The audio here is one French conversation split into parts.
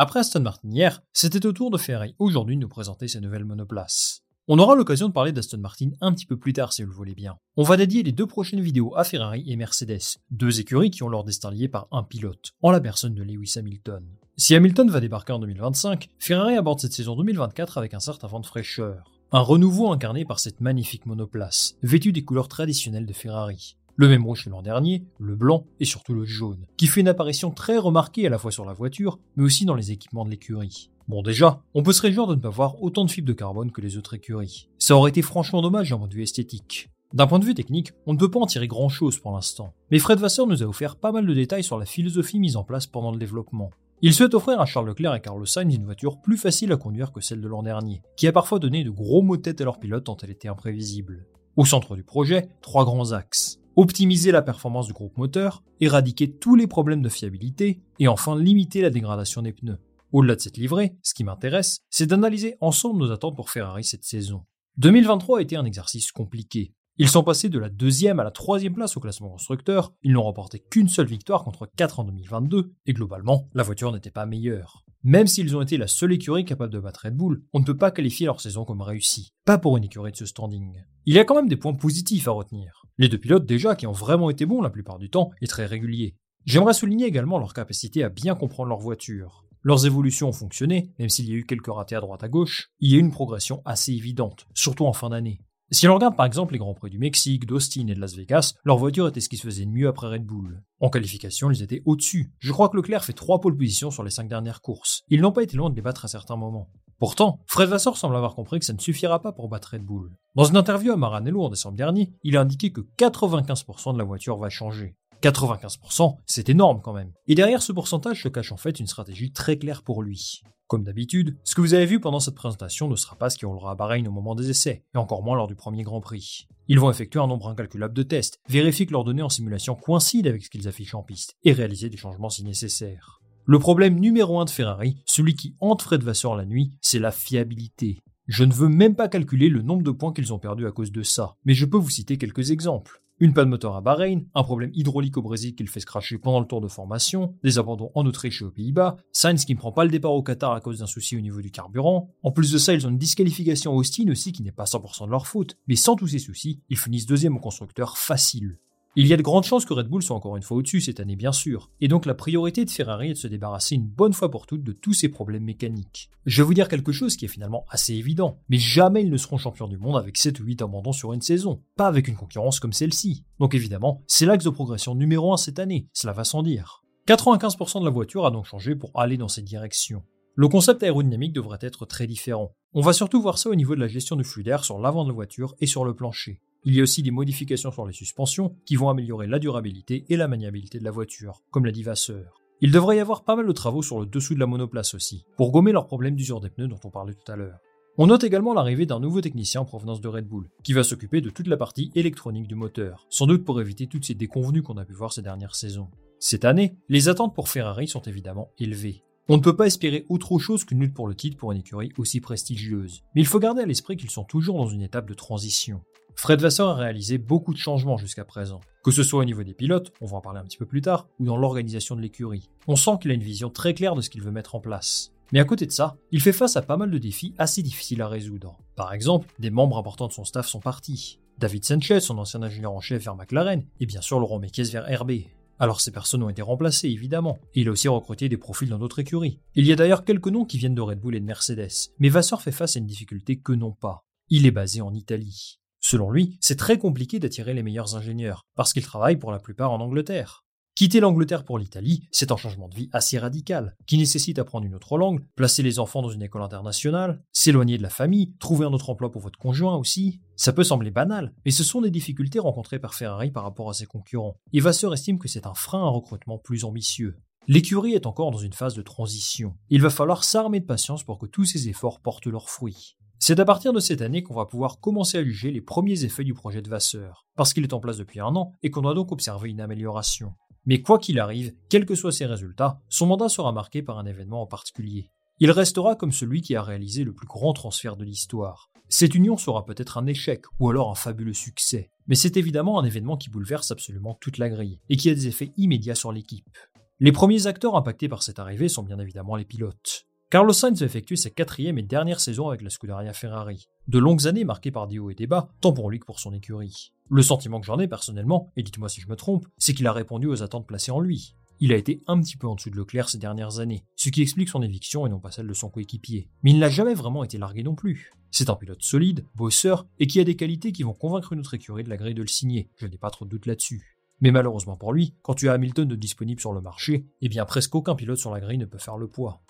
Après Aston Martin hier, c'était au tour de Ferrari aujourd'hui de nous présenter ses nouvelles monoplaces. On aura l'occasion de parler d'Aston Martin un petit peu plus tard si vous le voulez bien. On va dédier les deux prochaines vidéos à Ferrari et Mercedes, deux écuries qui ont leur destin lié par un pilote, en la personne de Lewis Hamilton. Si Hamilton va débarquer en 2025, Ferrari aborde cette saison 2024 avec un certain vent de fraîcheur. Un renouveau incarné par cette magnifique monoplace, vêtue des couleurs traditionnelles de Ferrari. Le même rouge que l'an dernier, le blanc et surtout le jaune, qui fait une apparition très remarquée à la fois sur la voiture, mais aussi dans les équipements de l'écurie. Bon déjà, on peut se réjouir de ne pas voir autant de fibres de carbone que les autres écuries. Ça aurait été franchement dommage d'un point de vue esthétique. D'un point de vue technique, on ne peut pas en tirer grand chose pour l'instant. Mais Fred Vasseur nous a offert pas mal de détails sur la philosophie mise en place pendant le développement. Il souhaite offrir à Charles Leclerc et Carlos Sainz une voiture plus facile à conduire que celle de l'an dernier, qui a parfois donné de gros mots de tête à leurs pilotes tant elle était imprévisible. Au centre du projet, trois grands axes. Optimiser la performance du groupe moteur, éradiquer tous les problèmes de fiabilité, et enfin limiter la dégradation des pneus. Au-delà de cette livrée, ce qui m'intéresse, c'est d'analyser ensemble nos attentes pour Ferrari cette saison. 2023 a été un exercice compliqué. Ils sont passés de la deuxième à la troisième place au classement constructeur, ils n'ont remporté qu'une seule victoire contre 4 en 2022, et globalement, la voiture n'était pas meilleure. Même s'ils ont été la seule écurie capable de battre Red Bull, on ne peut pas qualifier leur saison comme réussie. Pas pour une écurie de ce standing. Il y a quand même des points positifs à retenir. Les deux pilotes déjà qui ont vraiment été bons la plupart du temps et très réguliers. J'aimerais souligner également leur capacité à bien comprendre leur voiture. Leurs évolutions ont fonctionné, même s'il y a eu quelques ratés à droite à gauche, il y a eu une progression assez évidente, surtout en fin d'année. Si l'on regarde par exemple les Grands Prix du Mexique, d'Austin et de Las Vegas, leur voiture était ce qui se faisait de mieux après Red Bull. En qualification, ils étaient au-dessus. Je crois que Leclerc fait 3 pôles positions sur les 5 dernières courses. Ils n'ont pas été loin de les battre à certains moments. Pourtant, Fred Vasseur semble avoir compris que ça ne suffira pas pour battre Red Bull. Dans une interview à Maranello en décembre dernier, il a indiqué que 95% de la voiture va changer. 95%, c'est énorme quand même. Et derrière ce pourcentage se cache en fait une stratégie très claire pour lui. Comme d'habitude, ce que vous avez vu pendant cette présentation ne sera pas ce qui roulera à Bahreïn au moment des essais, et encore moins lors du premier Grand Prix. Ils vont effectuer un nombre incalculable de tests, vérifier que leurs données en simulation coïncident avec ce qu'ils affichent en piste, et réaliser des changements si nécessaire. Le problème numéro un de Ferrari, celui qui hante Fred Vasseur la nuit, c'est la fiabilité. Je ne veux même pas calculer le nombre de points qu'ils ont perdus à cause de ça, mais je peux vous citer quelques exemples. Une panne moteur à Bahreïn, un problème hydraulique au Brésil qui le fait se cracher pendant le tour de formation, des abandons en Autriche et aux Pays-Bas, Sainz qui ne prend pas le départ au Qatar à cause d'un souci au niveau du carburant. En plus de ça, ils ont une disqualification à Austin aussi qui n'est pas 100% de leur faute, mais sans tous ces soucis, ils finissent deuxième au constructeur facile. Il y a de grandes chances que Red Bull soit encore une fois au-dessus cette année bien sûr, et donc la priorité de Ferrari est de se débarrasser une bonne fois pour toutes de tous ces problèmes mécaniques. Je vais vous dire quelque chose qui est finalement assez évident, mais jamais ils ne seront champions du monde avec 7 ou 8 abandons sur une saison, pas avec une concurrence comme celle-ci. Donc évidemment, c'est l'axe de progression numéro 1 cette année, cela va sans dire. 95% de la voiture a donc changé pour aller dans cette direction. Le concept aérodynamique devrait être très différent. On va surtout voir ça au niveau de la gestion du flux d'air sur l'avant de la voiture et sur le plancher. Il y a aussi des modifications sur les suspensions qui vont améliorer la durabilité et la maniabilité de la voiture, comme l'a dit Vasseur. Il devrait y avoir pas mal de travaux sur le dessous de la monoplace aussi, pour gommer leurs problèmes d'usure des pneus dont on parlait tout à l'heure. On note également l'arrivée d'un nouveau technicien en provenance de Red Bull, qui va s'occuper de toute la partie électronique du moteur, sans doute pour éviter toutes ces déconvenues qu'on a pu voir ces dernières saisons. Cette année, les attentes pour Ferrari sont évidemment élevées. On ne peut pas espérer autre chose qu'une lutte pour le titre pour une écurie aussi prestigieuse. Mais il faut garder à l'esprit qu'ils sont toujours dans une étape de transition. Fred Vasseur a réalisé beaucoup de changements jusqu'à présent. Que ce soit au niveau des pilotes, on va en parler un petit peu plus tard, ou dans l'organisation de l'écurie. On sent qu'il a une vision très claire de ce qu'il veut mettre en place. Mais à côté de ça, il fait face à pas mal de défis assez difficiles à résoudre. Par exemple, des membres importants de son staff sont partis. David Sanchez, son ancien ingénieur en chef vers McLaren, et bien sûr Laurent Mekies vers RB. Alors ces personnes ont été remplacées, évidemment, et il a aussi recruté des profils dans d'autres écuries. Il y a d'ailleurs quelques noms qui viennent de Red Bull et de Mercedes, mais Vasseur fait face à une difficulté que non pas. Il est basé en Italie. Selon lui, c'est très compliqué d'attirer les meilleurs ingénieurs, parce qu'ils travaillent pour la plupart en Angleterre. Quitter l'Angleterre pour l'Italie, c'est un changement de vie assez radical, qui nécessite apprendre une autre langue, placer les enfants dans une école internationale, s'éloigner de la famille, trouver un autre emploi pour votre conjoint aussi. Ça peut sembler banal, mais ce sont des difficultés rencontrées par Ferrari par rapport à ses concurrents, et Vasseur estime que c'est un frein à un recrutement plus ambitieux. L'écurie est encore dans une phase de transition. Il va falloir s'armer de patience pour que tous ces efforts portent leurs fruits. C'est à partir de cette année qu'on va pouvoir commencer à juger les premiers effets du projet de Vasseur, parce qu'il est en place depuis un an et qu'on doit donc observer une amélioration. Mais quoi qu'il arrive, quels que soient ses résultats, son mandat sera marqué par un événement en particulier. Il restera comme celui qui a réalisé le plus grand transfert de l'histoire. Cette union sera peut-être un échec ou alors un fabuleux succès, mais c'est évidemment un événement qui bouleverse absolument toute la grille et qui a des effets immédiats sur l'équipe. Les premiers acteurs impactés par cette arrivée sont bien évidemment les pilotes. Carlos Sainz effectue sa quatrième et dernière saison avec la Scuderia Ferrari. De longues années marquées par des hauts et des bas, tant pour lui que pour son écurie. Le sentiment que j'en ai personnellement, et dites-moi si je me trompe, c'est qu'il a répondu aux attentes placées en lui. Il a été un petit peu en dessous de Leclerc ces dernières années, ce qui explique son éviction et non pas celle de son coéquipier. Mais il n'a jamais vraiment été largué non plus. C'est un pilote solide, bosseur, et qui a des qualités qui vont convaincre une autre écurie de la grille de le signer, je n'ai pas trop de doute là-dessus. Mais malheureusement pour lui, quand tu as Hamilton de disponible sur le marché, eh bien presque aucun pilote sur la grille ne peut faire le poids.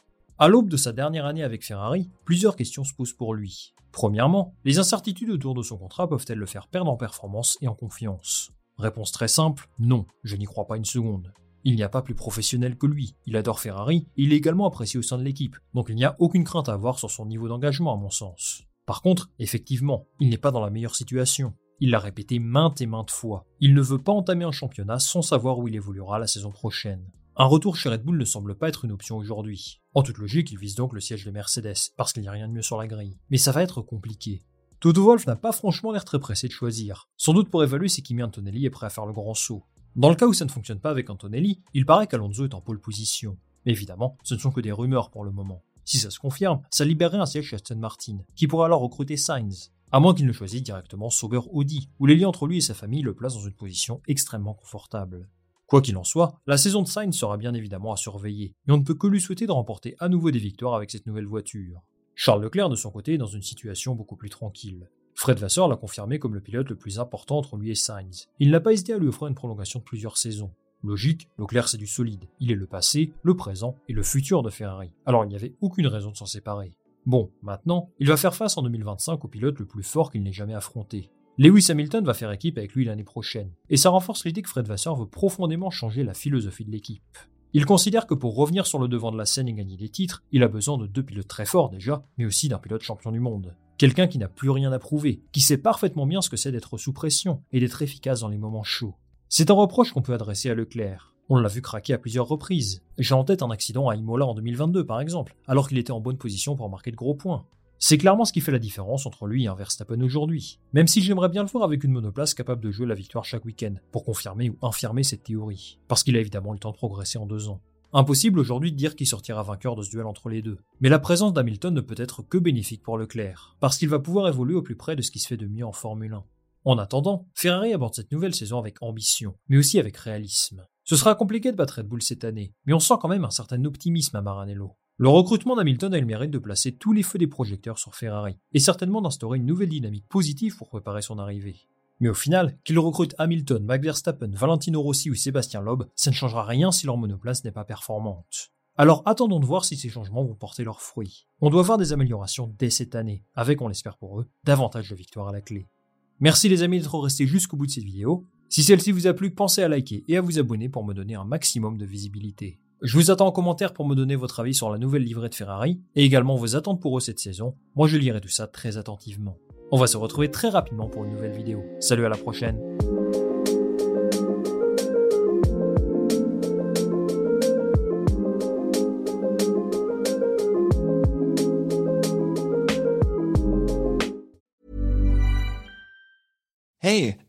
À l'aube de sa dernière année avec Ferrari, plusieurs questions se posent pour lui. Premièrement, les incertitudes autour de son contrat peuvent-elles le faire perdre en performance et en confiance? Réponse très simple, non, je n'y crois pas une seconde. Il n'y a pas plus professionnel que lui, il adore Ferrari, et il est également apprécié au sein de l'équipe, donc il n'y a aucune crainte à avoir sur son niveau d'engagement à mon sens. Par contre, effectivement, il n'est pas dans la meilleure situation. Il l'a répété maintes et maintes fois. Il ne veut pas entamer un championnat sans savoir où il évoluera la saison prochaine. Un retour chez Red Bull ne semble pas être une option aujourd'hui. En toute logique, il vise donc le siège de Mercedes, parce qu'il n'y a rien de mieux sur la grille. Mais ça va être compliqué. Toto Wolf n'a pas franchement l'air très pressé de choisir, sans doute pour évaluer si Kimi Antonelli est prêt à faire le grand saut. Dans le cas où ça ne fonctionne pas avec Antonelli, il paraît qu'Alonso est en pole position. Mais évidemment, ce ne sont que des rumeurs pour le moment. Si ça se confirme, ça libérerait un siège chez Aston Martin, qui pourrait alors recruter Sainz, à moins qu'il ne choisisse directement Sauber Audi, où les liens entre lui et sa famille le placent dans une position extrêmement confortable. Quoi qu'il en soit, la saison de Sainz sera bien évidemment à surveiller, et on ne peut que lui souhaiter de remporter à nouveau des victoires avec cette nouvelle voiture. Charles Leclerc, de son côté, est dans une situation beaucoup plus tranquille. Fred Vasseur l'a confirmé comme le pilote le plus important entre lui et Sainz. Il n'a pas hésité à lui offrir une prolongation de plusieurs saisons. Logique, Leclerc c'est du solide. Il est le passé, le présent et le futur de Ferrari. Alors il n'y avait aucune raison de s'en séparer. Bon, maintenant, il va faire face en 2025 au pilote le plus fort qu'il n'ait jamais affronté. Lewis Hamilton va faire équipe avec lui l'année prochaine, et ça renforce l'idée que Fred Vasseur veut profondément changer la philosophie de l'équipe. Il considère que pour revenir sur le devant de la scène et gagner des titres, il a besoin de deux pilotes très forts déjà, mais aussi d'un pilote champion du monde. Quelqu'un qui n'a plus rien à prouver, qui sait parfaitement bien ce que c'est d'être sous pression et d'être efficace dans les moments chauds. C'est un reproche qu'on peut adresser à Leclerc. On l'a vu craquer à plusieurs reprises. J'ai en tête un accident à Imola en 2022 par exemple, alors qu'il était en bonne position pour marquer de gros points. C'est clairement ce qui fait la différence entre lui et un Verstappen aujourd'hui. Même si j'aimerais bien le voir avec une monoplace capable de jouer la victoire chaque week-end, pour confirmer ou infirmer cette théorie. Parce qu'il a évidemment le temps de progresser en deux ans. Impossible aujourd'hui de dire qui sortira vainqueur de ce duel entre les deux. Mais la présence d'Hamilton ne peut être que bénéfique pour Leclerc, parce qu'il va pouvoir évoluer au plus près de ce qui se fait de mieux en Formule 1. En attendant, Ferrari aborde cette nouvelle saison avec ambition, mais aussi avec réalisme. Ce sera compliqué de battre Red Bull cette année, mais on sent quand même un certain optimisme à Maranello. Le recrutement d'Hamilton a le mérite de placer tous les feux des projecteurs sur Ferrari, et certainement d'instaurer une nouvelle dynamique positive pour préparer son arrivée. Mais au final, qu'il recrute Hamilton, Max Verstappen, Valentino Rossi ou Sébastien Loeb, ça ne changera rien si leur monoplace n'est pas performante. Alors attendons de voir si ces changements vont porter leurs fruits. On doit voir des améliorations dès cette année, avec, on l'espère pour eux, davantage de victoires à la clé. Merci les amis d'être restés jusqu'au bout de cette vidéo. Si celle-ci vous a plu, pensez à liker et à vous abonner pour me donner un maximum de visibilité. Je vous attends en commentaire pour me donner votre avis sur la nouvelle livrée de Ferrari et également vos attentes pour eux cette saison. Moi je lirai tout ça très attentivement. On va se retrouver très rapidement pour une nouvelle vidéo. Salut à la prochaine